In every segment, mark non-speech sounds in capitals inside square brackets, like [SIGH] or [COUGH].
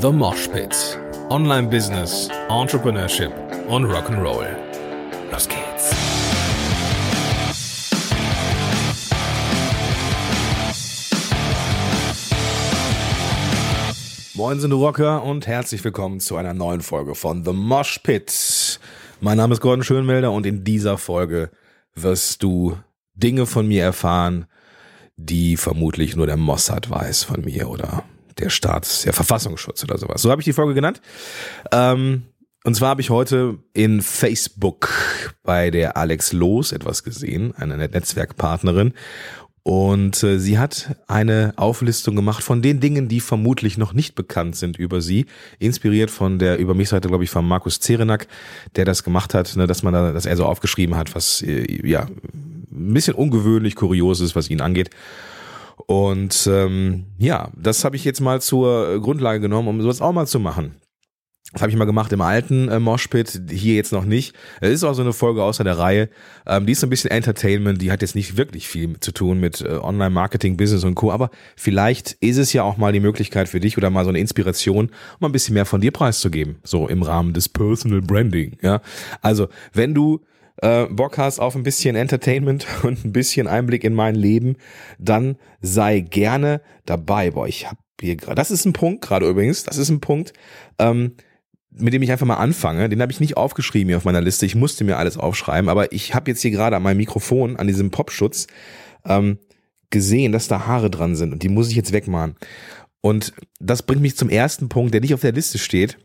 The Mosh Pit. Online Business, Entrepreneurship und Rock'n'Roll. Los geht's. Moin sind Rocker und herzlich willkommen zu einer neuen Folge von The Mosh Pit. Mein Name ist Gordon Schönmelder und in dieser Folge wirst du Dinge von mir erfahren, die vermutlich nur der Mossad weiß von mir oder der Staats, der Verfassungsschutz oder sowas. So habe ich die Folge genannt. Ähm, und zwar habe ich heute in Facebook bei der Alex Loos etwas gesehen, eine Netzwerkpartnerin. Und äh, sie hat eine Auflistung gemacht von den Dingen, die vermutlich noch nicht bekannt sind über sie, inspiriert von der über mich Seite, glaube ich, von Markus Zerenak, der das gemacht hat, ne, dass man da, dass er so aufgeschrieben hat, was äh, ja ein bisschen ungewöhnlich, kurios ist, was ihn angeht. Und ähm, ja, das habe ich jetzt mal zur Grundlage genommen, um sowas auch mal zu machen. Das habe ich mal gemacht im alten äh, Moshpit, hier jetzt noch nicht. Es ist auch so eine Folge außer der Reihe. Ähm, die ist so ein bisschen Entertainment, die hat jetzt nicht wirklich viel zu tun mit äh, Online-Marketing, Business und Co. Aber vielleicht ist es ja auch mal die Möglichkeit für dich oder mal so eine Inspiration, um ein bisschen mehr von dir preiszugeben. So im Rahmen des Personal Branding. Ja, Also wenn du äh, Bock hast auf ein bisschen Entertainment [LAUGHS] und ein bisschen Einblick in mein Leben, dann sei gerne dabei. Boah, ich hab hier gerade, das ist ein Punkt gerade übrigens, das ist ein Punkt, ähm, mit dem ich einfach mal anfange. Den habe ich nicht aufgeschrieben hier auf meiner Liste. Ich musste mir alles aufschreiben, aber ich habe jetzt hier gerade an meinem Mikrofon, an diesem Popschutz, ähm, gesehen, dass da Haare dran sind und die muss ich jetzt wegmachen. Und das bringt mich zum ersten Punkt, der nicht auf der Liste steht.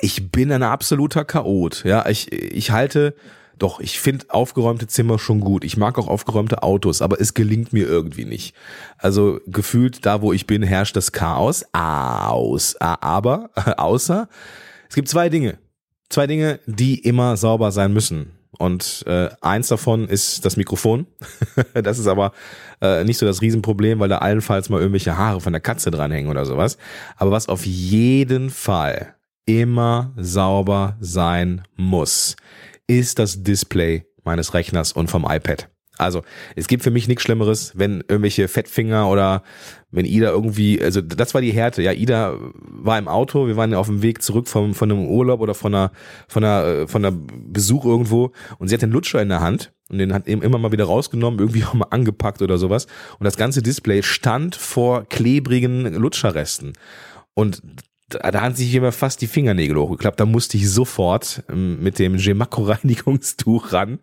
Ich bin ein absoluter Chaot. Ja, ich, ich halte doch, ich finde aufgeräumte Zimmer schon gut. Ich mag auch aufgeräumte Autos, aber es gelingt mir irgendwie nicht. Also gefühlt da, wo ich bin, herrscht das Chaos. Aus. Aber, [LAUGHS] außer, es gibt zwei Dinge. Zwei Dinge, die immer sauber sein müssen. Und äh, eins davon ist das Mikrofon. [LAUGHS] das ist aber äh, nicht so das Riesenproblem, weil da allenfalls mal irgendwelche Haare von der Katze dranhängen oder sowas. Aber was auf jeden Fall immer sauber sein muss, ist das Display meines Rechners und vom iPad. Also es gibt für mich nichts Schlimmeres, wenn irgendwelche Fettfinger oder wenn Ida irgendwie, also das war die Härte. Ja, Ida war im Auto, wir waren auf dem Weg zurück vom, von einem Urlaub oder von einer, von einer, äh, von einer Besuch irgendwo und sie hat den Lutscher in der Hand und den hat eben immer mal wieder rausgenommen, irgendwie [LAUGHS] auch mal angepackt oder sowas. Und das ganze Display stand vor klebrigen Lutscherresten. Und da, da haben sich immer fast die Fingernägel hochgeklappt. Da musste ich sofort ähm, mit dem Gemaco-Reinigungstuch ran.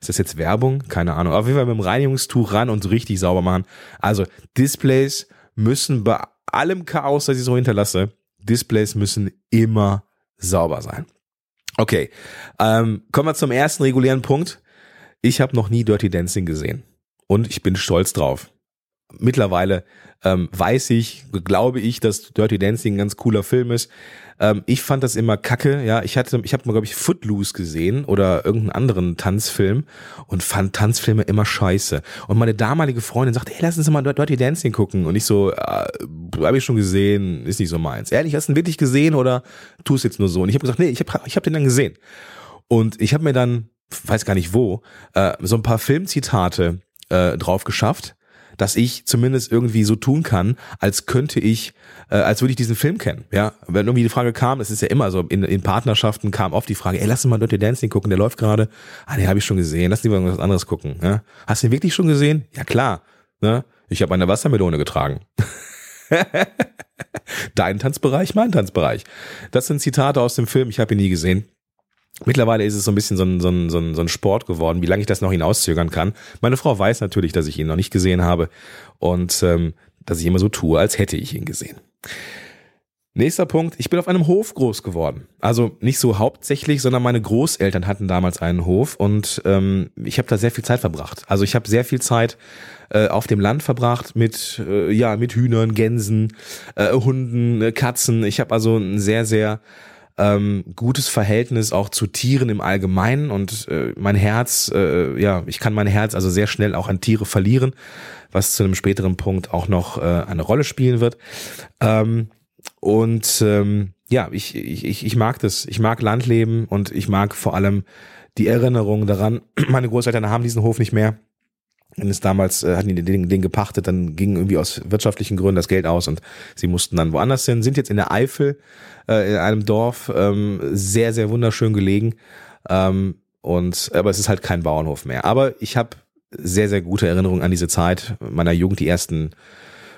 Ist das jetzt Werbung? Keine Ahnung. Auf jeden Fall mit dem Reinigungstuch ran und richtig sauber machen. Also Displays müssen bei allem Chaos, das ich so hinterlasse, Displays müssen immer sauber sein. Okay, ähm, kommen wir zum ersten regulären Punkt. Ich habe noch nie Dirty Dancing gesehen und ich bin stolz drauf mittlerweile ähm, weiß ich, glaube ich, dass Dirty Dancing ein ganz cooler Film ist. Ähm, ich fand das immer kacke, ja. Ich hatte, ich habe mal, glaube ich, Footloose gesehen oder irgendeinen anderen Tanzfilm und fand Tanzfilme immer scheiße. Und meine damalige Freundin sagte, hey, lass uns mal Dirty Dancing gucken. Und ich so, äh, habe ich schon gesehen, ist nicht so meins. Ehrlich, hast du ihn wirklich gesehen oder tust jetzt nur so? Und ich habe gesagt, nee, ich habe ich hab den dann gesehen. Und ich habe mir dann, weiß gar nicht wo, äh, so ein paar Filmzitate äh, drauf geschafft dass ich zumindest irgendwie so tun kann, als könnte ich, äh, als würde ich diesen Film kennen. Ja, wenn irgendwie die Frage kam, es ist ja immer so, in, in Partnerschaften kam oft die Frage, ey, lass uns mal Dirty Dancing gucken, der läuft gerade. Ah, den habe ich schon gesehen, lass uns mal was anderes gucken. Ja? Hast du den wirklich schon gesehen? Ja klar. Ne? Ich habe eine Wassermelone getragen. [LAUGHS] Dein Tanzbereich, mein Tanzbereich. Das sind Zitate aus dem Film, ich habe ihn nie gesehen. Mittlerweile ist es so ein bisschen so ein, so, ein, so, ein, so ein Sport geworden, wie lange ich das noch hinauszögern kann. Meine Frau weiß natürlich, dass ich ihn noch nicht gesehen habe und ähm, dass ich immer so tue, als hätte ich ihn gesehen. Nächster Punkt, ich bin auf einem Hof groß geworden. Also nicht so hauptsächlich, sondern meine Großeltern hatten damals einen Hof und ähm, ich habe da sehr viel Zeit verbracht. Also ich habe sehr viel Zeit äh, auf dem Land verbracht mit äh, ja mit Hühnern, Gänsen, äh, Hunden, äh, Katzen. Ich habe also ein sehr sehr ähm, gutes Verhältnis auch zu Tieren im Allgemeinen und äh, mein Herz, äh, ja, ich kann mein Herz also sehr schnell auch an Tiere verlieren, was zu einem späteren Punkt auch noch äh, eine Rolle spielen wird. Ähm, und ähm, ja, ich, ich, ich mag das. Ich mag Landleben und ich mag vor allem die Erinnerung daran. [CLEARS THROAT] Meine Großeltern haben diesen Hof nicht mehr. Dann ist damals, äh, hatten die den, den gepachtet, dann ging irgendwie aus wirtschaftlichen Gründen das Geld aus und sie mussten dann woanders hin, sind jetzt in der Eifel, äh, in einem Dorf, ähm, sehr, sehr wunderschön gelegen. Ähm, und aber es ist halt kein Bauernhof mehr. Aber ich habe sehr, sehr gute Erinnerungen an diese Zeit meiner Jugend. Die ersten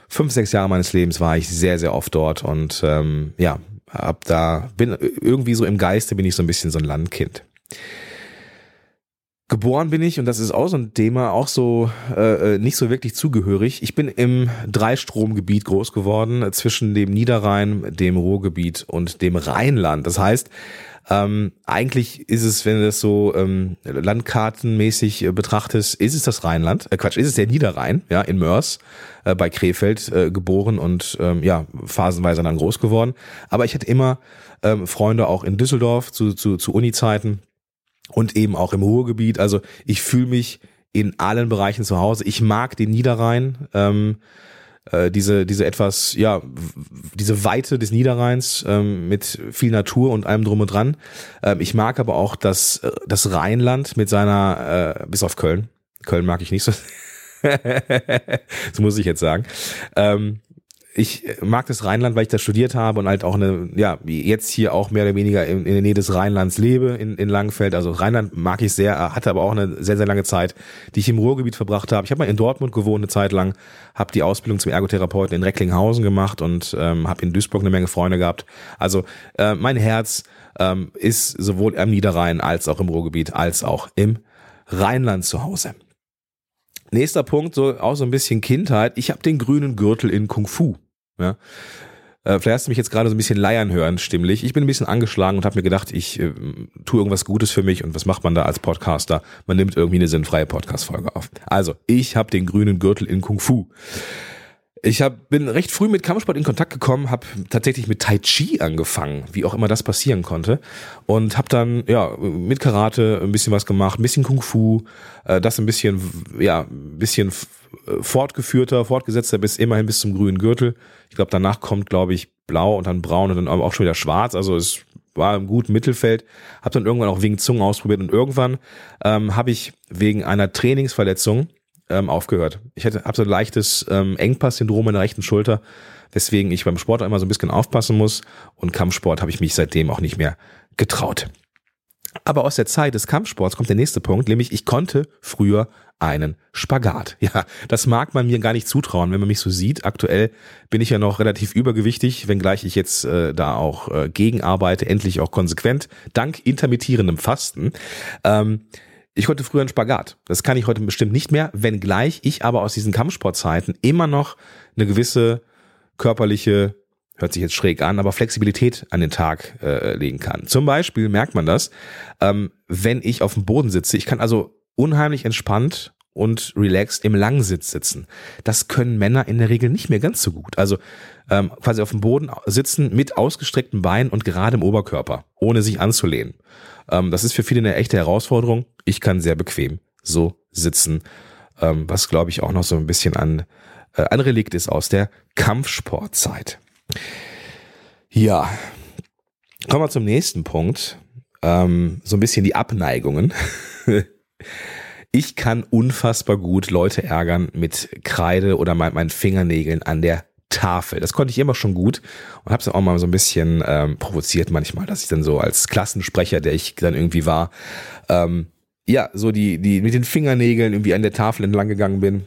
fünf, sechs Jahre meines Lebens war ich sehr, sehr oft dort und ähm, ja, hab da bin irgendwie so im Geiste bin ich so ein bisschen so ein Landkind. Geboren bin ich, und das ist auch so ein Thema, auch so äh, äh, nicht so wirklich zugehörig. Ich bin im Dreistromgebiet groß geworden, zwischen dem Niederrhein, dem Ruhrgebiet und dem Rheinland. Das heißt, ähm, eigentlich ist es, wenn du das so ähm, landkartenmäßig äh, betrachtest, ist es das Rheinland, äh, Quatsch, ist es der Niederrhein, ja, in Mörs, äh, bei Krefeld äh, geboren und ähm, ja, phasenweise dann groß geworden. Aber ich hatte immer ähm, Freunde auch in Düsseldorf zu, zu, zu Uni-Zeiten und eben auch im Ruhrgebiet. Also ich fühle mich in allen Bereichen zu Hause. Ich mag den Niederrhein. Ähm, äh, diese, diese etwas, ja, diese Weite des Niederrheins ähm, mit viel Natur und allem drum und dran. Ähm, ich mag aber auch das, äh, das Rheinland mit seiner, äh, bis auf Köln. Köln mag ich nicht so. [LAUGHS] das muss ich jetzt sagen. Ähm, ich mag das Rheinland, weil ich da studiert habe und halt auch eine, ja, jetzt hier auch mehr oder weniger in, in der Nähe des Rheinlands lebe, in, in Langfeld. Also Rheinland mag ich sehr, hatte aber auch eine sehr, sehr lange Zeit, die ich im Ruhrgebiet verbracht habe. Ich habe mal in Dortmund gewohnt eine Zeit lang, habe die Ausbildung zum Ergotherapeuten in Recklinghausen gemacht und ähm, habe in Duisburg eine Menge Freunde gehabt. Also äh, mein Herz ähm, ist sowohl am Niederrhein als auch im Ruhrgebiet als auch im Rheinland zu Hause. Nächster Punkt, so auch so ein bisschen Kindheit. Ich habe den grünen Gürtel in Kung Fu. Ja. Äh, vielleicht hast du mich jetzt gerade so ein bisschen leiern hören, stimmlich. Ich bin ein bisschen angeschlagen und habe mir gedacht, ich äh, tue irgendwas Gutes für mich. Und was macht man da als Podcaster? Man nimmt irgendwie eine sinnfreie Podcast-Folge auf. Also, ich habe den grünen Gürtel in Kung Fu. Ich hab, bin recht früh mit Kampfsport in Kontakt gekommen, habe tatsächlich mit Tai Chi angefangen, wie auch immer das passieren konnte. Und habe dann ja mit Karate ein bisschen was gemacht, ein bisschen Kung Fu, äh, das ein bisschen, ja, ein bisschen fortgeführter, fortgesetzter bis immerhin bis zum grünen Gürtel. Ich glaube, danach kommt, glaube ich, blau und dann braun und dann auch schon wieder schwarz. Also es war im guten Mittelfeld. Habe dann irgendwann auch wegen Zungen ausprobiert und irgendwann ähm, habe ich wegen einer Trainingsverletzung ähm, aufgehört. Ich habe so ein leichtes ähm, Engpass-Syndrom in der rechten Schulter, weswegen ich beim Sport auch immer so ein bisschen aufpassen muss. Und Kampfsport habe ich mich seitdem auch nicht mehr getraut. Aber aus der Zeit des Kampfsports kommt der nächste Punkt, nämlich ich konnte früher einen Spagat. [LAUGHS] Ja, das mag man mir gar nicht zutrauen, wenn man mich so sieht. Aktuell bin ich ja noch relativ übergewichtig, wenngleich ich jetzt äh, da auch äh, gegenarbeite, endlich auch konsequent, dank intermittierendem Fasten. Ähm, ich konnte früher einen Spagat. Das kann ich heute bestimmt nicht mehr, wenngleich ich aber aus diesen Kampfsportzeiten immer noch eine gewisse körperliche, hört sich jetzt schräg an, aber Flexibilität an den Tag äh, legen kann. Zum Beispiel merkt man das, ähm, wenn ich auf dem Boden sitze. Ich kann also unheimlich entspannt und relaxed im Langsitz sitzen. Das können Männer in der Regel nicht mehr ganz so gut. Also ähm, quasi auf dem Boden sitzen mit ausgestreckten Beinen und gerade im Oberkörper, ohne sich anzulehnen. Ähm, das ist für viele eine echte Herausforderung. Ich kann sehr bequem so sitzen, ähm, was glaube ich auch noch so ein bisschen an, äh, ein Relikt ist aus der Kampfsportzeit. Ja, kommen wir zum nächsten Punkt. Ähm, so ein bisschen die Abneigungen. [LAUGHS] Ich kann unfassbar gut Leute ärgern mit Kreide oder meinen Fingernägeln an der Tafel. Das konnte ich immer schon gut und habe es auch mal so ein bisschen ähm, provoziert manchmal, dass ich dann so als Klassensprecher, der ich dann irgendwie war, ähm, ja, so die, die mit den Fingernägeln irgendwie an der Tafel entlang gegangen bin,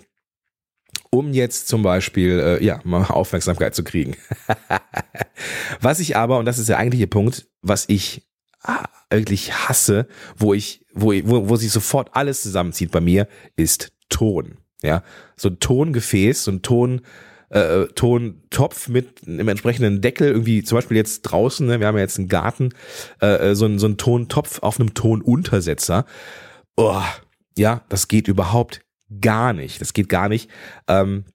um jetzt zum Beispiel, äh, ja, mal Aufmerksamkeit zu kriegen. [LAUGHS] was ich aber, und das ist der eigentliche Punkt, was ich ah, wirklich hasse, wo ich, wo, wo, wo sich sofort alles zusammenzieht bei mir, ist Ton. Ja, so ein Tongefäß, so ein Ton, äh, Tontopf mit einem entsprechenden Deckel, irgendwie zum Beispiel jetzt draußen, ne, wir haben ja jetzt einen Garten, äh, äh so, ein, so ein Tontopf auf einem Tonuntersetzer. Oh, ja, das geht überhaupt gar nicht. Das geht gar nicht. Ähm,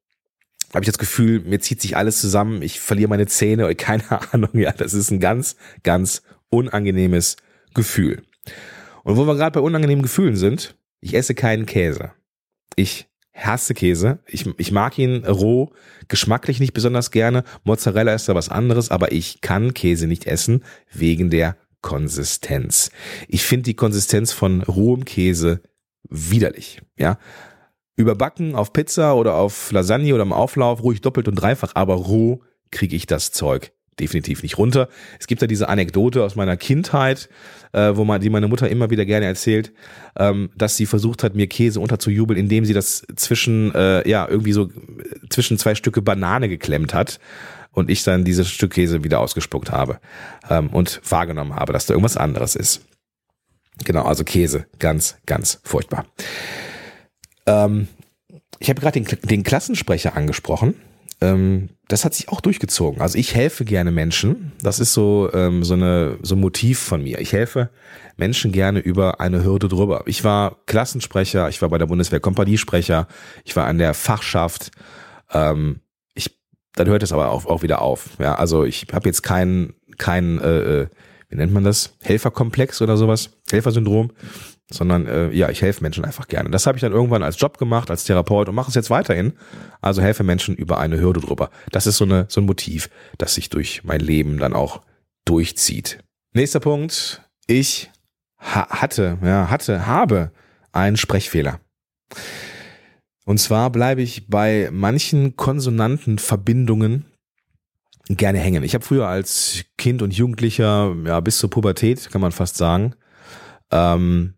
habe ich das Gefühl, mir zieht sich alles zusammen, ich verliere meine Zähne [LAUGHS] keine Ahnung. Ja, das ist ein ganz, ganz unangenehmes Gefühl. Und wo wir gerade bei unangenehmen Gefühlen sind, ich esse keinen Käse. Ich hasse Käse. Ich, ich mag ihn roh, geschmacklich nicht besonders gerne. Mozzarella ist da was anderes, aber ich kann Käse nicht essen wegen der Konsistenz. Ich finde die Konsistenz von rohem Käse widerlich. Ja, Überbacken auf Pizza oder auf Lasagne oder im Auflauf, ruhig doppelt und dreifach, aber roh kriege ich das Zeug definitiv nicht runter. Es gibt da diese Anekdote aus meiner Kindheit, äh, wo man, die meine Mutter immer wieder gerne erzählt, ähm, dass sie versucht hat, mir Käse unterzujubeln, indem sie das zwischen, äh, ja, irgendwie so zwischen zwei Stücke Banane geklemmt hat und ich dann dieses Stück Käse wieder ausgespuckt habe ähm, und wahrgenommen habe, dass da irgendwas anderes ist. Genau, also Käse, ganz, ganz furchtbar. Ähm, ich habe gerade den, den Klassensprecher angesprochen. Ähm, das hat sich auch durchgezogen. Also ich helfe gerne Menschen. Das ist so ähm, so eine so ein Motiv von mir. Ich helfe Menschen gerne über eine Hürde drüber. Ich war Klassensprecher, ich war bei der Bundeswehr Kompaniesprecher, ich war an der Fachschaft. Ähm, ich dann hört es aber auch, auch wieder auf. Ja, also ich habe jetzt keinen keinen äh, äh wie nennt man das? Helferkomplex oder sowas? Helfersyndrom. Sondern äh, ja, ich helfe Menschen einfach gerne. Das habe ich dann irgendwann als Job gemacht, als Therapeut und mache es jetzt weiterhin. Also helfe Menschen über eine Hürde drüber. Das ist so, eine, so ein Motiv, das sich durch mein Leben dann auch durchzieht. Nächster Punkt. Ich ha hatte, ja, hatte, habe einen Sprechfehler. Und zwar bleibe ich bei manchen Konsonantenverbindungen gerne hängen. Ich habe früher als Kind und Jugendlicher, ja, bis zur Pubertät, kann man fast sagen, ähm,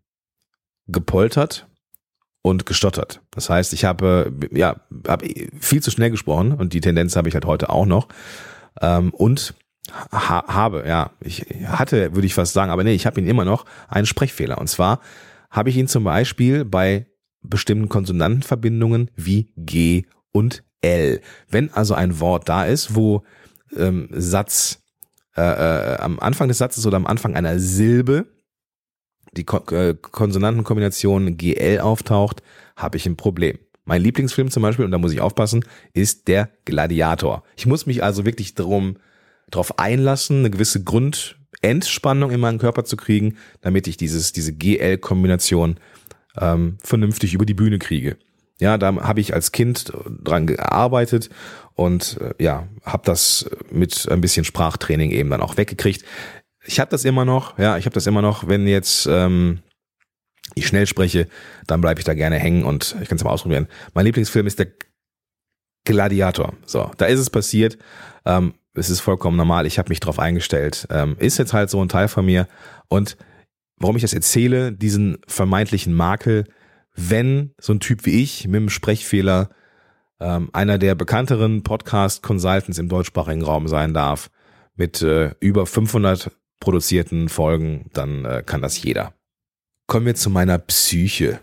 gepoltert und gestottert. Das heißt, ich habe, ja, habe viel zu schnell gesprochen und die Tendenz habe ich halt heute auch noch. Ähm, und ha habe, ja, ich hatte, würde ich fast sagen, aber nee, ich habe ihn immer noch, einen Sprechfehler. Und zwar habe ich ihn zum Beispiel bei bestimmten Konsonantenverbindungen wie G und L. Wenn also ein Wort da ist, wo ähm, Satz äh, äh, am Anfang des Satzes oder am Anfang einer Silbe die Ko äh, Konsonantenkombination GL auftaucht, habe ich ein Problem. Mein Lieblingsfilm zum Beispiel, und da muss ich aufpassen, ist der Gladiator. Ich muss mich also wirklich darum, darauf einlassen, eine gewisse Grundentspannung in meinen Körper zu kriegen, damit ich dieses, diese GL-Kombination ähm, vernünftig über die Bühne kriege. Ja, da habe ich als Kind dran gearbeitet und äh, ja, habe das mit ein bisschen Sprachtraining eben dann auch weggekriegt. Ich habe das immer noch, ja, ich habe das immer noch, wenn jetzt ähm, ich schnell spreche, dann bleibe ich da gerne hängen und ich kann es mal ausprobieren. Mein Lieblingsfilm ist der Gladiator. So, da ist es passiert. Ähm, es ist vollkommen normal. Ich habe mich drauf eingestellt. Ähm, ist jetzt halt so ein Teil von mir. Und warum ich das erzähle, diesen vermeintlichen Makel, wenn so ein Typ wie ich mit einem Sprechfehler ähm, einer der bekannteren Podcast-Consultants im deutschsprachigen Raum sein darf, mit äh, über 500 produzierten Folgen, dann äh, kann das jeder. Kommen wir zu meiner Psyche.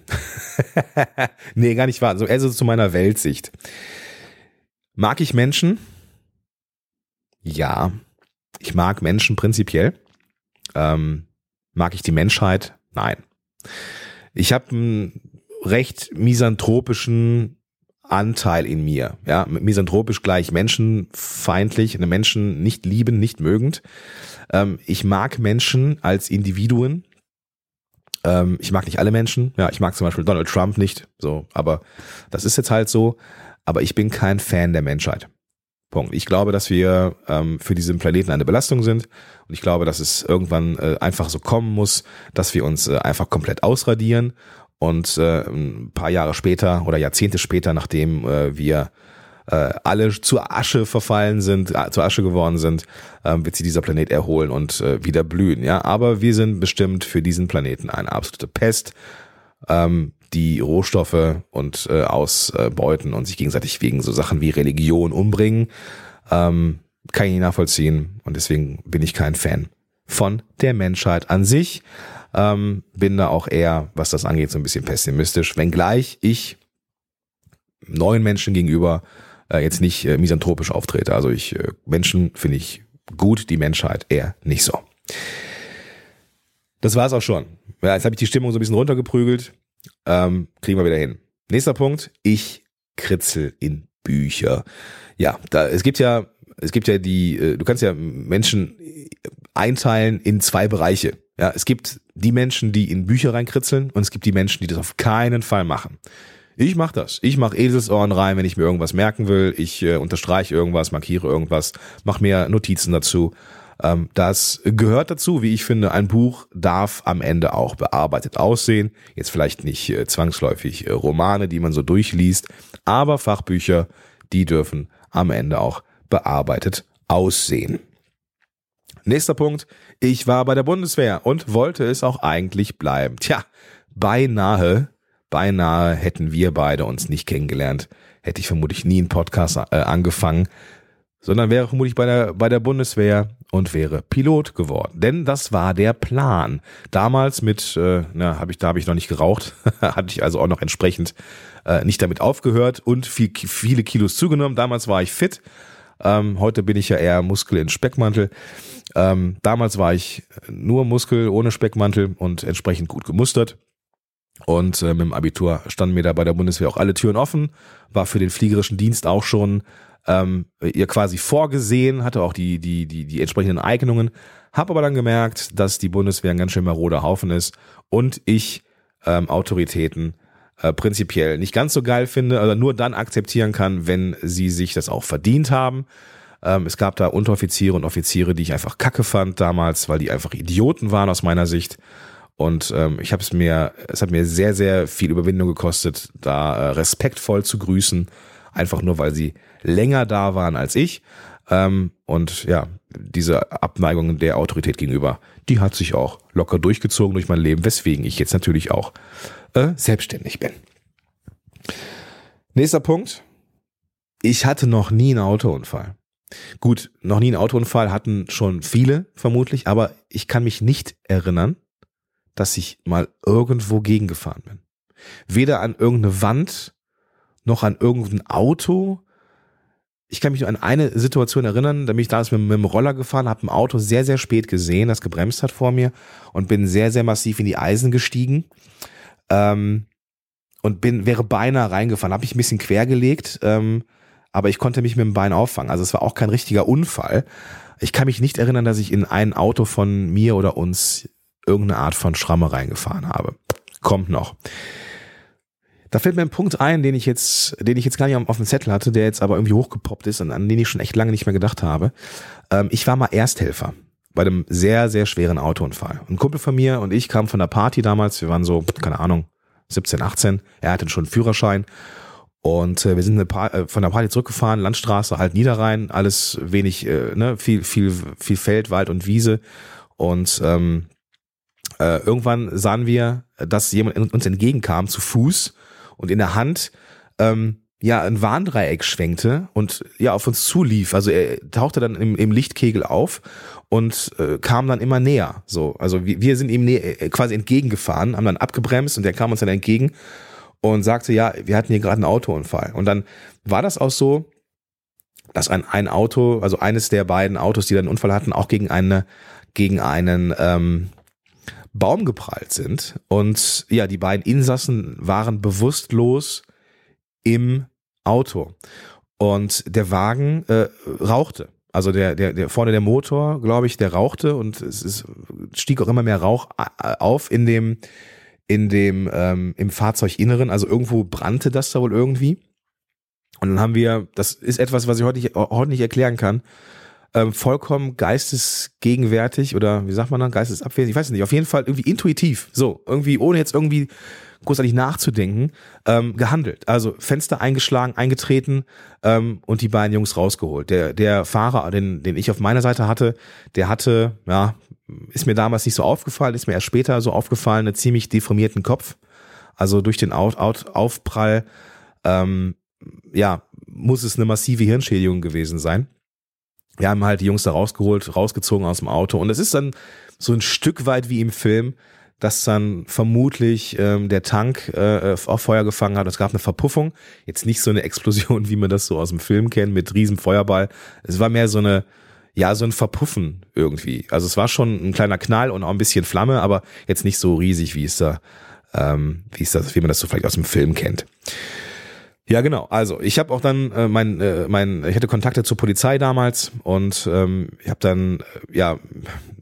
[LAUGHS] nee, gar nicht wahr. Also, also zu meiner Weltsicht. Mag ich Menschen? Ja. Ich mag Menschen prinzipiell. Ähm, mag ich die Menschheit? Nein. Ich habe einen recht misanthropischen Anteil in mir. Ja, misanthropisch gleich menschenfeindlich, eine Menschen nicht lieben, nicht mögend. Ähm, ich mag Menschen als Individuen. Ähm, ich mag nicht alle Menschen. Ja, ich mag zum Beispiel Donald Trump nicht. So, aber das ist jetzt halt so. Aber ich bin kein Fan der Menschheit. Punkt. Ich glaube, dass wir ähm, für diesen Planeten eine Belastung sind und ich glaube, dass es irgendwann äh, einfach so kommen muss, dass wir uns äh, einfach komplett ausradieren und äh, ein paar Jahre später oder Jahrzehnte später, nachdem äh, wir äh, alle zur Asche verfallen sind, äh, zur Asche geworden sind, äh, wird sich dieser Planet erholen und äh, wieder blühen. Ja, aber wir sind bestimmt für diesen Planeten eine absolute Pest, ähm, die Rohstoffe und äh, ausbeuten und sich gegenseitig wegen so Sachen wie Religion umbringen. Ähm, kann ich nicht nachvollziehen und deswegen bin ich kein Fan von der Menschheit an sich. Ähm, bin da auch eher, was das angeht, so ein bisschen pessimistisch, wenngleich ich neuen Menschen gegenüber äh, jetzt nicht äh, misanthropisch auftrete. Also ich äh, Menschen finde ich gut, die Menschheit eher nicht so. Das war's auch schon. Ja, jetzt habe ich die Stimmung so ein bisschen runtergeprügelt. Ähm, kriegen wir wieder hin. Nächster Punkt. Ich kritzel in Bücher. Ja, da, es gibt ja, es gibt ja die, äh, du kannst ja Menschen einteilen in zwei Bereiche. Ja, es gibt die Menschen, die in Bücher reinkritzeln und es gibt die Menschen, die das auf keinen Fall machen. Ich mache das. Ich mache Eselsohren rein, wenn ich mir irgendwas merken will. Ich äh, unterstreiche irgendwas, markiere irgendwas, mache mir Notizen dazu. Ähm, das gehört dazu, wie ich finde. Ein Buch darf am Ende auch bearbeitet aussehen. Jetzt vielleicht nicht äh, zwangsläufig äh, Romane, die man so durchliest, aber Fachbücher, die dürfen am Ende auch bearbeitet aussehen. Nächster Punkt. Ich war bei der Bundeswehr und wollte es auch eigentlich bleiben. Tja, beinahe, beinahe hätten wir beide uns nicht kennengelernt. Hätte ich vermutlich nie einen Podcast äh, angefangen, sondern wäre vermutlich bei der, bei der Bundeswehr und wäre Pilot geworden. Denn das war der Plan. Damals mit, äh, na, hab ich, da habe ich noch nicht geraucht, [LAUGHS] hatte ich also auch noch entsprechend äh, nicht damit aufgehört und viel, viele Kilos zugenommen. Damals war ich fit. Ähm, heute bin ich ja eher Muskel in Speckmantel. Ähm, damals war ich nur Muskel ohne Speckmantel und entsprechend gut gemustert. Und äh, mit dem Abitur standen mir da bei der Bundeswehr auch alle Türen offen, war für den fliegerischen Dienst auch schon ähm, ihr quasi vorgesehen, hatte auch die, die, die, die entsprechenden Eignungen, habe aber dann gemerkt, dass die Bundeswehr ein ganz schön maroder Haufen ist und ich ähm, Autoritäten äh, prinzipiell nicht ganz so geil finde, also nur dann akzeptieren kann, wenn sie sich das auch verdient haben. Ähm, es gab da Unteroffiziere und Offiziere, die ich einfach kacke fand damals, weil die einfach Idioten waren aus meiner Sicht. Und ähm, ich habe es mir, es hat mir sehr, sehr viel Überwindung gekostet, da äh, respektvoll zu grüßen, einfach nur weil sie länger da waren als ich. Ähm, und ja, diese Abneigung der Autorität gegenüber, die hat sich auch locker durchgezogen durch mein Leben, weswegen ich jetzt natürlich auch äh, selbstständig bin. Nächster Punkt. Ich hatte noch nie einen Autounfall. Gut, noch nie einen Autounfall hatten schon viele vermutlich, aber ich kann mich nicht erinnern, dass ich mal irgendwo gegengefahren bin. Weder an irgendeine Wand noch an irgendein Auto. Ich kann mich nur an eine Situation erinnern, da bin ich da mit, mit dem Roller gefahren, habe ein Auto sehr, sehr spät gesehen, das gebremst hat vor mir und bin sehr, sehr massiv in die Eisen gestiegen. Ähm, und bin, wäre beinahe reingefahren, habe ich ein bisschen quergelegt. Ähm, aber ich konnte mich mit dem Bein auffangen. Also es war auch kein richtiger Unfall. Ich kann mich nicht erinnern, dass ich in ein Auto von mir oder uns irgendeine Art von Schramme reingefahren habe. Kommt noch. Da fällt mir ein Punkt ein, den ich jetzt, den ich jetzt gar nicht auf dem Zettel hatte, der jetzt aber irgendwie hochgepoppt ist und an den ich schon echt lange nicht mehr gedacht habe. Ähm, ich war mal Ersthelfer bei einem sehr, sehr schweren Autounfall. Ein Kumpel von mir und ich kamen von der Party damals, wir waren so, keine Ahnung, 17, 18, er hatte schon einen Führerschein und äh, wir sind äh, von der Party zurückgefahren, Landstraße, halt Niederrhein, alles wenig, äh, ne, viel, viel, viel Feld, Wald und Wiese. Und ähm, äh, irgendwann sahen wir, dass jemand uns entgegenkam zu Fuß und in der Hand ähm, ja ein Warndreieck schwenkte und ja auf uns zulief. Also er tauchte dann im, im Lichtkegel auf und äh, kam dann immer näher. So, also wir, wir sind ihm äh, quasi entgegengefahren, haben dann abgebremst und der kam uns dann entgegen und sagte, ja, wir hatten hier gerade einen Autounfall. Und dann war das auch so, dass ein, ein Auto, also eines der beiden Autos, die dann einen Unfall hatten, auch gegen eine, gegen einen ähm, Baum geprallt sind. Und ja, die beiden Insassen waren bewusstlos im Auto. Und der Wagen äh, rauchte. Also der, der, der vorne der Motor, glaube ich, der rauchte und es ist, stieg auch immer mehr Rauch äh, auf in dem, in dem, ähm, im Fahrzeuginneren. Also irgendwo brannte das da wohl irgendwie. Und dann haben wir, das ist etwas, was ich heute nicht, heute nicht erklären kann, ähm, vollkommen geistesgegenwärtig oder wie sagt man dann, geistesabwesend, ich weiß nicht, auf jeden Fall irgendwie intuitiv, so, irgendwie ohne jetzt irgendwie großartig nachzudenken, ähm, gehandelt. Also Fenster eingeschlagen, eingetreten ähm, und die beiden Jungs rausgeholt. Der, der Fahrer, den, den ich auf meiner Seite hatte, der hatte, ja, ist mir damals nicht so aufgefallen, ist mir erst später so aufgefallen, einen ziemlich deformierten Kopf. Also durch den Out, Out, Aufprall, ähm, ja, muss es eine massive Hirnschädigung gewesen sein. Wir haben halt die Jungs da rausgeholt, rausgezogen aus dem Auto und es ist dann so ein Stück weit wie im Film, dass dann vermutlich ähm, der Tank äh, auf Feuer gefangen hat. Es gab eine Verpuffung. Jetzt nicht so eine Explosion, [LAUGHS] wie man das so aus dem Film kennt, mit riesen Feuerball. Es war mehr so eine, ja, so ein Verpuffen irgendwie. Also es war schon ein kleiner Knall und auch ein bisschen Flamme, aber jetzt nicht so riesig, wie es da, ähm, wie es das, wie man das so vielleicht aus dem Film kennt. Ja, genau. Also ich habe auch dann äh, mein, äh, mein, ich hatte Kontakte zur Polizei damals und ähm, ich habe dann äh, ja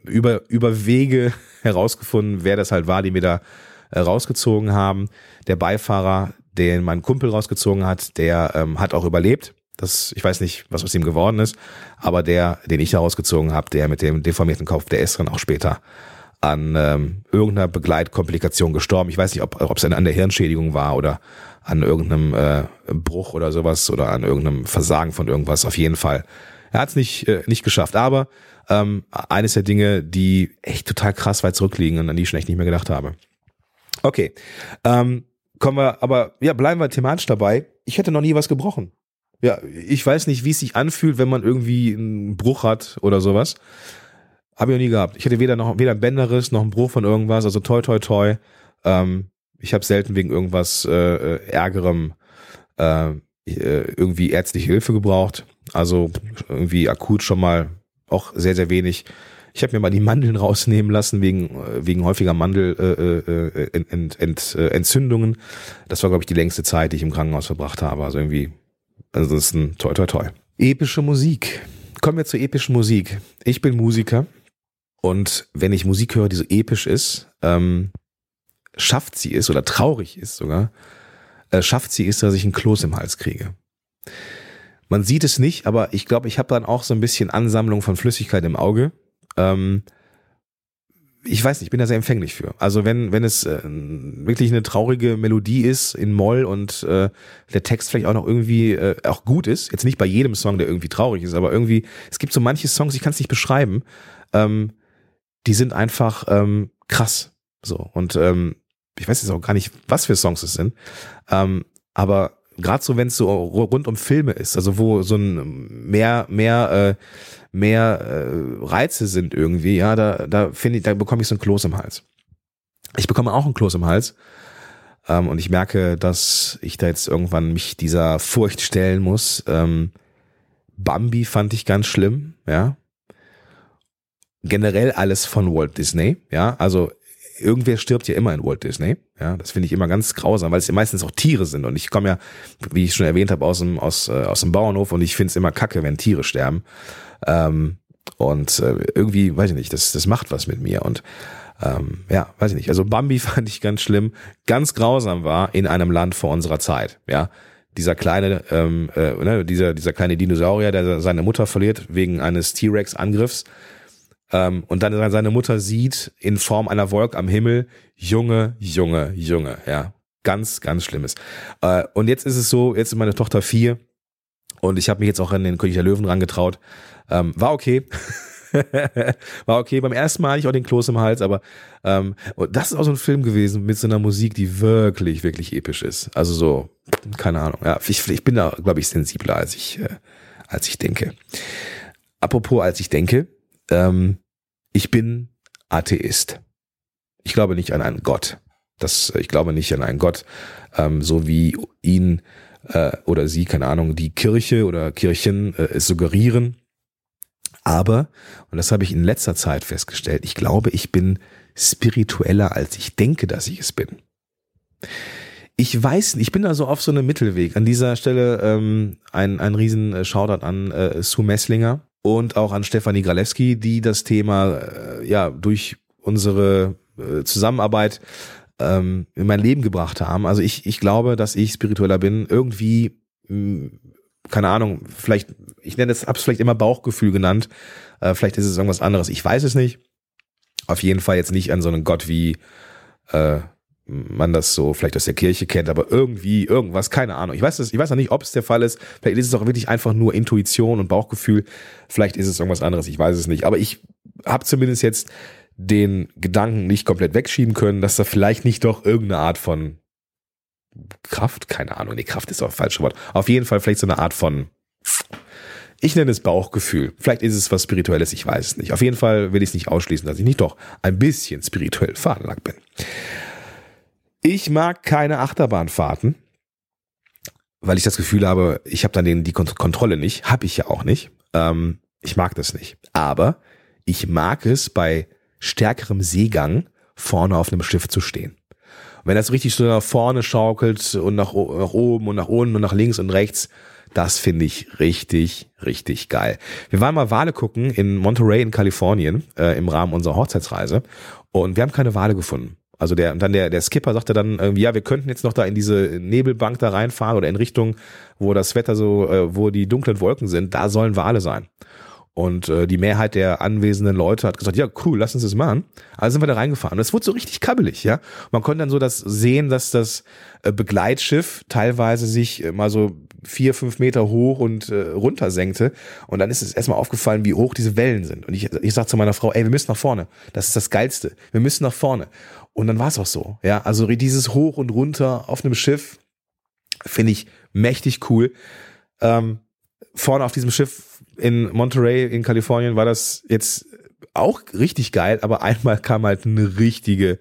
über über Wege [LAUGHS] herausgefunden, wer das halt war, die mir da äh, rausgezogen haben. Der Beifahrer, den mein Kumpel rausgezogen hat, der ähm, hat auch überlebt. Das, ich weiß nicht, was aus ihm geworden ist, aber der, den ich da rausgezogen habe, der mit dem deformierten Kopf, der ist dann auch später an ähm, irgendeiner Begleitkomplikation gestorben. Ich weiß nicht, ob es an der Hirnschädigung war oder an irgendeinem äh, Bruch oder sowas oder an irgendeinem Versagen von irgendwas. Auf jeden Fall. Er hat es nicht, äh, nicht geschafft. Aber ähm, eines der Dinge, die echt total krass weit zurückliegen und an die ich schon echt nicht mehr gedacht habe. Okay. Ähm, kommen wir, aber ja, bleiben wir thematisch dabei. Ich hätte noch nie was gebrochen. Ja, ich weiß nicht, wie es sich anfühlt, wenn man irgendwie einen Bruch hat oder sowas. Habe ich noch nie gehabt. Ich hatte weder noch weder ein Bänderriss noch einen Bruch von irgendwas. Also toi toi toi. Ähm, ich habe selten wegen irgendwas äh, äh Ärgerem äh, äh, irgendwie ärztliche Hilfe gebraucht. Also irgendwie akut schon mal auch sehr, sehr wenig. Ich habe mir mal die Mandeln [LAUGHS] rausnehmen lassen wegen, äh, wegen häufiger Mandelentzündungen. Äh, äh, das war, glaube ich, die längste Zeit, die ich im Krankenhaus verbracht habe. Also irgendwie, ansonsten toi toi toi. Epische Musik. Kommen wir zur epischen Musik. Ich bin Musiker und wenn ich Musik höre, die so episch ist, ähm, schafft sie es oder traurig ist sogar, äh, schafft sie es, dass ich einen Kloß im Hals kriege. Man sieht es nicht, aber ich glaube, ich habe dann auch so ein bisschen Ansammlung von Flüssigkeit im Auge. Ähm, ich weiß nicht, ich bin da sehr empfänglich für. Also wenn, wenn es äh, wirklich eine traurige Melodie ist in Moll und äh, der Text vielleicht auch noch irgendwie äh, auch gut ist, jetzt nicht bei jedem Song, der irgendwie traurig ist, aber irgendwie, es gibt so manche Songs, ich kann es nicht beschreiben, ähm, die sind einfach ähm, krass. So. Und ähm, ich weiß jetzt auch gar nicht, was für Songs es sind. Ähm, aber gerade so, wenn es so rund um Filme ist, also wo so ein mehr, mehr, äh, mehr äh, Reize sind irgendwie, ja, da, da finde ich, da bekomme ich so ein Kloß im Hals. Ich bekomme auch ein Kloß im Hals. Ähm, und ich merke, dass ich da jetzt irgendwann mich dieser Furcht stellen muss. Ähm, Bambi fand ich ganz schlimm, ja. Generell alles von Walt Disney, ja. Also irgendwer stirbt ja immer in Walt Disney. Ja, das finde ich immer ganz grausam, weil es ja meistens auch Tiere sind. Und ich komme ja, wie ich schon erwähnt habe, aus dem, aus, äh, aus dem Bauernhof und ich finde es immer kacke, wenn Tiere sterben. Ähm, und äh, irgendwie, weiß ich nicht, das, das macht was mit mir. Und ähm, ja, weiß ich nicht. Also Bambi [LAUGHS] fand ich ganz schlimm, ganz grausam war in einem Land vor unserer Zeit. Ja, dieser kleine, ähm, äh, ne, dieser, dieser kleine Dinosaurier, der seine Mutter verliert wegen eines T-Rex-Angriffs ähm, und dann seine Mutter sieht in Form einer Wolke am Himmel, Junge, Junge, Junge, ja. Ganz, ganz Schlimmes. Äh, und jetzt ist es so, jetzt ist meine Tochter vier und ich habe mich jetzt auch an den König der Löwen rangetraut. Ähm, war okay. [LAUGHS] war okay. Beim ersten Mal hatte ich auch den Kloß im Hals, aber ähm, das ist auch so ein Film gewesen mit so einer Musik, die wirklich, wirklich episch ist. Also so, keine Ahnung. Ja, ich, ich bin da, glaube ich, sensibler, als ich, äh, als ich denke. Apropos, als ich denke, ähm, ich bin Atheist. Ich glaube nicht an einen Gott. Das, ich glaube nicht an einen Gott, ähm, so wie ihn äh, oder sie, keine Ahnung, die Kirche oder Kirchen äh, es suggerieren. Aber, und das habe ich in letzter Zeit festgestellt, ich glaube, ich bin spiritueller, als ich denke, dass ich es bin. Ich weiß, ich bin da so auf so einem Mittelweg. An dieser Stelle ähm, ein, ein riesen äh, Shoutout an äh, Sue Messlinger, und auch an Stefanie Gralewski, die das Thema äh, ja durch unsere äh, Zusammenarbeit ähm, in mein Leben gebracht haben. Also ich, ich glaube, dass ich spiritueller bin. Irgendwie, mh, hm, keine Ahnung, vielleicht, ich nenne es, hab's vielleicht immer Bauchgefühl genannt. Äh, vielleicht ist es irgendwas anderes. Ich weiß es nicht. Auf jeden Fall jetzt nicht an so einen Gott wie äh, man das so vielleicht aus der Kirche kennt, aber irgendwie irgendwas, keine Ahnung. Ich weiß das, ich weiß noch nicht, ob es der Fall ist. Vielleicht ist es auch wirklich einfach nur Intuition und Bauchgefühl. Vielleicht ist es irgendwas anderes. Ich weiß es nicht. Aber ich habe zumindest jetzt den Gedanken nicht komplett wegschieben können, dass da vielleicht nicht doch irgendeine Art von Kraft, keine Ahnung, nee, Kraft ist auch falsche Wort. Auf jeden Fall vielleicht so eine Art von ich nenne es Bauchgefühl. Vielleicht ist es was Spirituelles, ich weiß es nicht. Auf jeden Fall will ich es nicht ausschließen, dass ich nicht doch ein bisschen spirituell veranlagt bin. Ich mag keine Achterbahnfahrten, weil ich das Gefühl habe, ich habe dann den, die Kontrolle nicht. Hab ich ja auch nicht. Ähm, ich mag das nicht. Aber ich mag es, bei stärkerem Seegang vorne auf einem Schiff zu stehen. Wenn das richtig so nach vorne schaukelt und nach, nach oben und nach unten und nach links und rechts, das finde ich richtig, richtig geil. Wir waren mal Wale gucken in Monterey in Kalifornien äh, im Rahmen unserer Hochzeitsreise und wir haben keine Wale gefunden. Also der, und dann der, der Skipper sagte dann, irgendwie, ja, wir könnten jetzt noch da in diese Nebelbank da reinfahren oder in Richtung, wo das Wetter so, äh, wo die dunklen Wolken sind, da sollen Wale sein. Und äh, die Mehrheit der anwesenden Leute hat gesagt, ja, cool, lass uns das machen. Also sind wir da reingefahren. Und es wurde so richtig kabbelig, ja. Man konnte dann so das sehen, dass das äh, Begleitschiff teilweise sich äh, mal so vier, fünf Meter hoch und äh, runter senkte. Und dann ist es erstmal aufgefallen, wie hoch diese Wellen sind. Und ich, ich sag zu meiner Frau, ey, wir müssen nach vorne. Das ist das Geilste. Wir müssen nach vorne. Und dann war es auch so. Ja, also dieses Hoch und runter auf einem Schiff finde ich mächtig cool. Ähm, vorne auf diesem Schiff in Monterey in Kalifornien war das jetzt auch richtig geil, aber einmal kam halt eine richtige,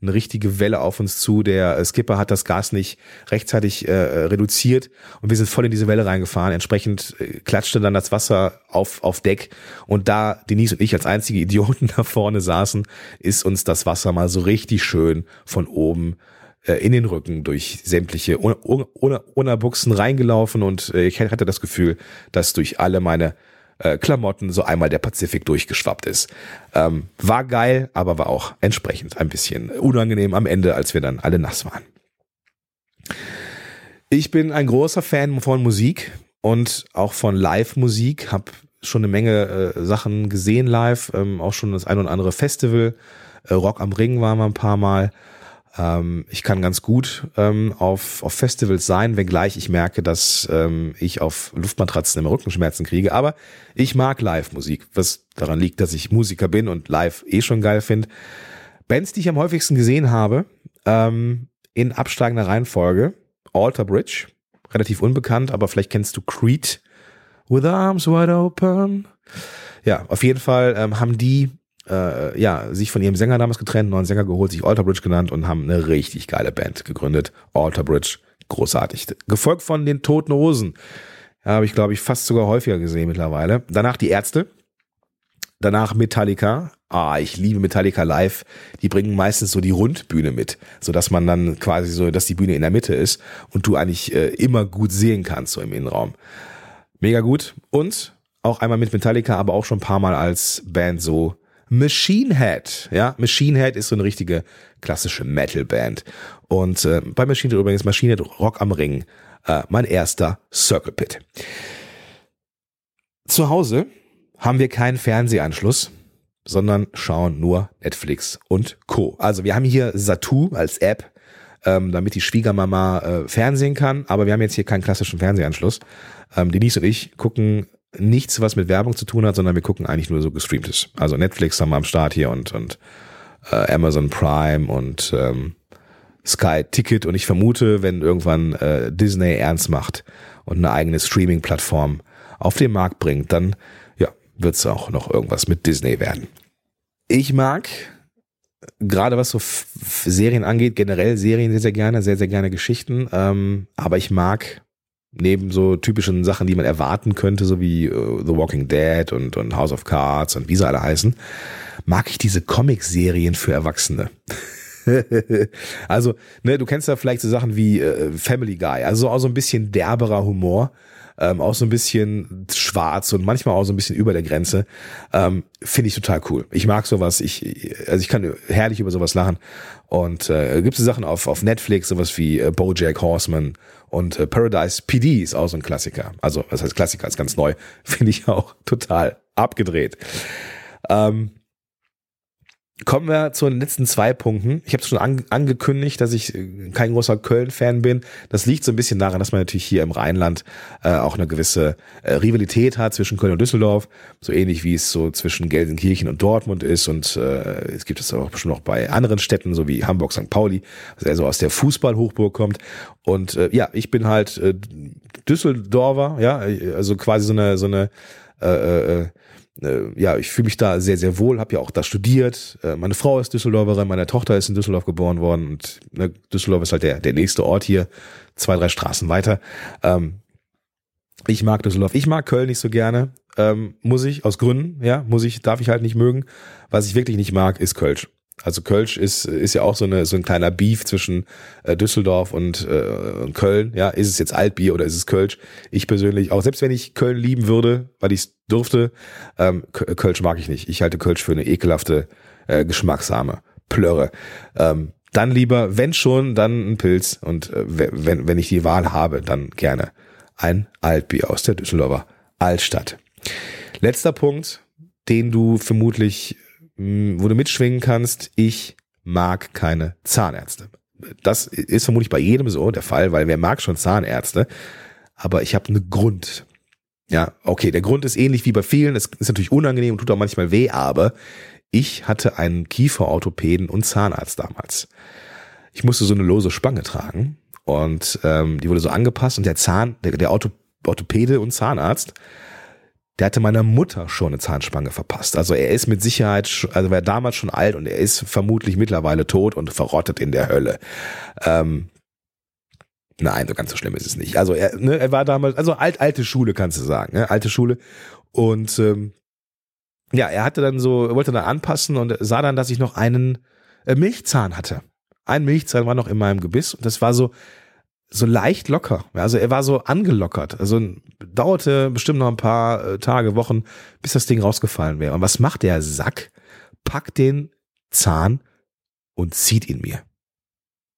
eine richtige Welle auf uns zu. Der Skipper hat das Gas nicht rechtzeitig äh, reduziert und wir sind voll in diese Welle reingefahren. Entsprechend äh, klatschte dann das Wasser auf, auf Deck und da Denise und ich als einzige Idioten [LAUGHS] da vorne saßen, ist uns das Wasser mal so richtig schön von oben äh, in den Rücken durch sämtliche Unabuchsen reingelaufen und äh, ich hatte das Gefühl, dass durch alle meine äh, Klamotten so einmal der Pazifik durchgeschwappt ist. Ähm, war geil, aber war auch entsprechend ein bisschen unangenehm am Ende, als wir dann alle nass waren. Ich bin ein großer Fan von Musik und auch von Live-Musik, habe schon eine Menge äh, Sachen gesehen live, ähm, auch schon das ein oder andere Festival. Äh, Rock am Ring waren wir ein paar Mal. Ähm, ich kann ganz gut ähm, auf, auf Festivals sein, wenngleich ich merke, dass ähm, ich auf Luftmatratzen immer Rückenschmerzen kriege. Aber ich mag Live-Musik, was daran liegt, dass ich Musiker bin und live eh schon geil finde. Bands, die ich am häufigsten gesehen habe, ähm, in absteigender Reihenfolge, Alter Bridge, relativ unbekannt, aber vielleicht kennst du Creed, With Arms Wide Open. Ja, auf jeden Fall ähm, haben die äh, ja, sich von ihrem Sänger damals getrennt, neuen Sänger geholt, sich Alter Bridge genannt und haben eine richtig geile Band gegründet. Alter Bridge, großartig. Gefolgt von den Toten Hosen. Ja, habe ich, glaube ich, fast sogar häufiger gesehen mittlerweile. Danach die Ärzte. Danach Metallica. Ah, ich liebe Metallica live. Die bringen meistens so die Rundbühne mit, so dass man dann quasi so, dass die Bühne in der Mitte ist und du eigentlich äh, immer gut sehen kannst so im Innenraum. Mega gut. Und auch einmal mit Metallica, aber auch schon ein paar Mal als Band so Machine Head. Ja, Machine Head ist so eine richtige klassische Metal-Band. Und äh, bei Machine Head übrigens Machine Head Rock am Ring. Äh, mein erster Circle Pit. Zu Hause haben wir keinen Fernsehanschluss, sondern schauen nur Netflix und Co. Also wir haben hier Satu als App, ähm, damit die Schwiegermama äh, Fernsehen kann, aber wir haben jetzt hier keinen klassischen Fernsehanschluss. Ähm, Denise und ich gucken nichts, was mit Werbung zu tun hat, sondern wir gucken eigentlich nur so gestreamtes. Also Netflix haben wir am Start hier und, und äh, Amazon Prime und ähm, Sky Ticket und ich vermute, wenn irgendwann äh, Disney ernst macht und eine eigene Streaming-Plattform auf den Markt bringt, dann ja, wird es auch noch irgendwas mit Disney werden. Ich mag gerade was so Serien angeht, generell Serien sehr, sehr gerne, sehr, sehr gerne Geschichten, ähm, aber ich mag neben so typischen Sachen, die man erwarten könnte, so wie uh, The Walking Dead und, und House of Cards und wie sie alle heißen, mag ich diese Comic-Serien für Erwachsene. [LAUGHS] also, ne, du kennst ja vielleicht so Sachen wie äh, Family Guy, also auch so ein bisschen derberer Humor, ähm, auch so ein bisschen schwarz und manchmal auch so ein bisschen über der Grenze. Ähm, Finde ich total cool. Ich mag sowas, ich, also ich kann herrlich über sowas lachen. Und äh, gibt es Sachen auf, auf Netflix, sowas wie äh, Bojack Horseman und äh, Paradise PD ist auch so ein Klassiker. Also, das heißt Klassiker ist ganz neu. [LAUGHS] Finde ich auch total abgedreht. Ähm, Kommen wir zu den letzten zwei Punkten. Ich habe es schon an, angekündigt, dass ich äh, kein großer Köln-Fan bin. Das liegt so ein bisschen daran, dass man natürlich hier im Rheinland äh, auch eine gewisse äh, Rivalität hat zwischen Köln und Düsseldorf, so ähnlich wie es so zwischen Gelsenkirchen und Dortmund ist. Und äh, es gibt es auch schon noch bei anderen Städten, so wie Hamburg, St. Pauli, was also aus der Fußballhochburg kommt. Und äh, ja, ich bin halt äh, Düsseldorfer, ja, also quasi so eine so eine äh, äh, äh, ja, ich fühle mich da sehr, sehr wohl, habe ja auch da studiert. Äh, meine Frau ist Düsseldorferin, meine Tochter ist in Düsseldorf geboren worden und ne, Düsseldorf ist halt der, der nächste Ort hier, zwei, drei Straßen weiter. Ähm, ich mag Düsseldorf, ich mag Köln nicht so gerne, ähm, muss ich, aus Gründen, ja, muss ich, darf ich halt nicht mögen. Was ich wirklich nicht mag, ist Kölsch. Also Kölsch ist, ist ja auch so, eine, so ein kleiner Beef zwischen äh, Düsseldorf und, äh, und Köln. Ja, ist es jetzt Altbier oder ist es Kölsch? Ich persönlich, auch selbst wenn ich Köln lieben würde, weil ich es durfte, ähm, Kölsch mag ich nicht. Ich halte Kölsch für eine ekelhafte, äh, geschmacksame Plörre. Ähm, dann lieber, wenn schon, dann ein Pilz und äh, wenn, wenn ich die Wahl habe, dann gerne ein Altbier aus der Düsseldorfer Altstadt. Letzter Punkt, den du vermutlich, wo du mitschwingen kannst, ich mag keine Zahnärzte. Das ist vermutlich bei jedem so der Fall, weil wer mag schon Zahnärzte, aber ich habe einen Grund. Ja, okay, der Grund ist ähnlich wie bei vielen, es ist natürlich unangenehm und tut auch manchmal weh, aber ich hatte einen Kieferorthopäden und Zahnarzt damals. Ich musste so eine lose Spange tragen und ähm, die wurde so angepasst und der Zahn, der, der Orthopäde und Zahnarzt, der hatte meiner Mutter schon eine Zahnspange verpasst. Also er ist mit Sicherheit, also war damals schon alt und er ist vermutlich mittlerweile tot und verrottet in der Hölle. Ähm, nein, so ganz so schlimm ist es nicht. Also er, ne, er war damals, also alt, alte Schule kannst du sagen, ne? alte Schule. Und ähm, ja, er hatte dann so, wollte dann anpassen und sah dann, dass ich noch einen äh, Milchzahn hatte. Ein Milchzahn war noch in meinem Gebiss und das war so, so leicht locker. Also er war so angelockert. Also dauerte bestimmt noch ein paar äh, Tage, Wochen, bis das Ding rausgefallen wäre. Und was macht der Sack? Packt den Zahn und zieht ihn mir.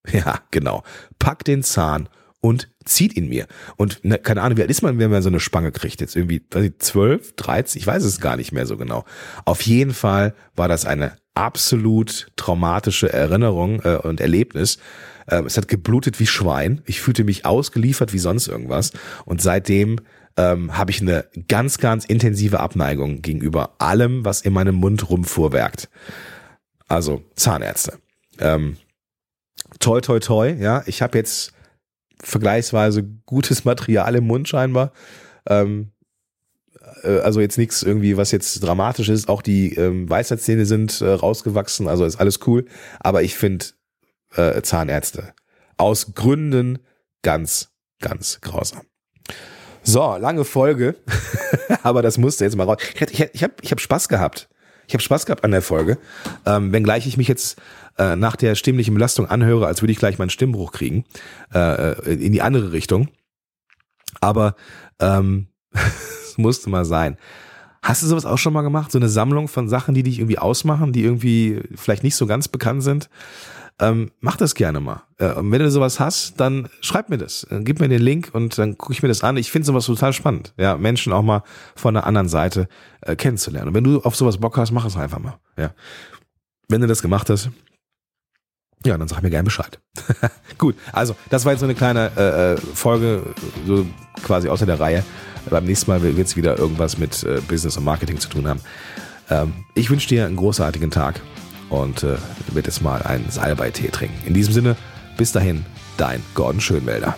[LAUGHS] Ja, genau. Packt den Zahn und zieht ihn mir. Und ne, keine Ahnung, wie alt ist man, wenn man so eine Spange kriegt? Jetzt irgendwie, 12, 13, ich weiß es gar nicht mehr so genau. Auf jeden Fall war das eine absolut traumatische Erinnerung äh, und Erlebnis. Ähm, es hat geblutet wie Schwein. Ich fühlte mich ausgeliefert wie sonst irgendwas. Und seitdem ähm, habe ich eine ganz, ganz intensive Abneigung gegenüber allem, was in meinem Mund rumfuhrwerkt. Also Zahnärzte. Ähm, toi, toi, toi. Ja, ich habe jetzt vergleichsweise gutes Material im Mund scheinbar. Ähm, äh, also jetzt nichts irgendwie, was jetzt dramatisch ist. Auch die ähm, Weisheitszähne sind äh, rausgewachsen, also ist alles cool. Aber ich finde äh, Zahnärzte aus Gründen ganz, ganz grausam. So, lange Folge, [LAUGHS] aber das musste jetzt mal raus. Ich, ich, ich habe ich hab Spaß gehabt. Ich habe Spaß gehabt an der Folge, ähm, wenngleich ich mich jetzt äh, nach der stimmlichen Belastung anhöre, als würde ich gleich meinen Stimmbruch kriegen, äh, äh in die andere Richtung. Aber ähm, [LAUGHS] musste mal sein. Hast du sowas auch schon mal gemacht? So eine Sammlung von Sachen, die dich irgendwie ausmachen, die irgendwie vielleicht nicht so ganz bekannt sind? Ähm, mach das gerne mal. Äh, und wenn du sowas hast, dann schreib mir das. Äh, gib mir den Link und dann gucke ich mir das an. Ich finde sowas total spannend, ja, Menschen auch mal von der anderen Seite äh, kennenzulernen. Und wenn du auf sowas Bock hast, mach es einfach mal. Ja. Wenn du das gemacht hast, ja, dann sag mir gerne Bescheid. [LAUGHS] Gut, also das war jetzt so eine kleine äh, äh, Folge, so quasi außer der Reihe. Beim nächsten Mal wird es wieder irgendwas mit äh, Business und Marketing zu tun haben. Ähm, ich wünsche dir einen großartigen Tag und äh, wird jetzt mal einen Salbei-Tee trinken. In diesem Sinne, bis dahin, dein Gordon Schönwälder.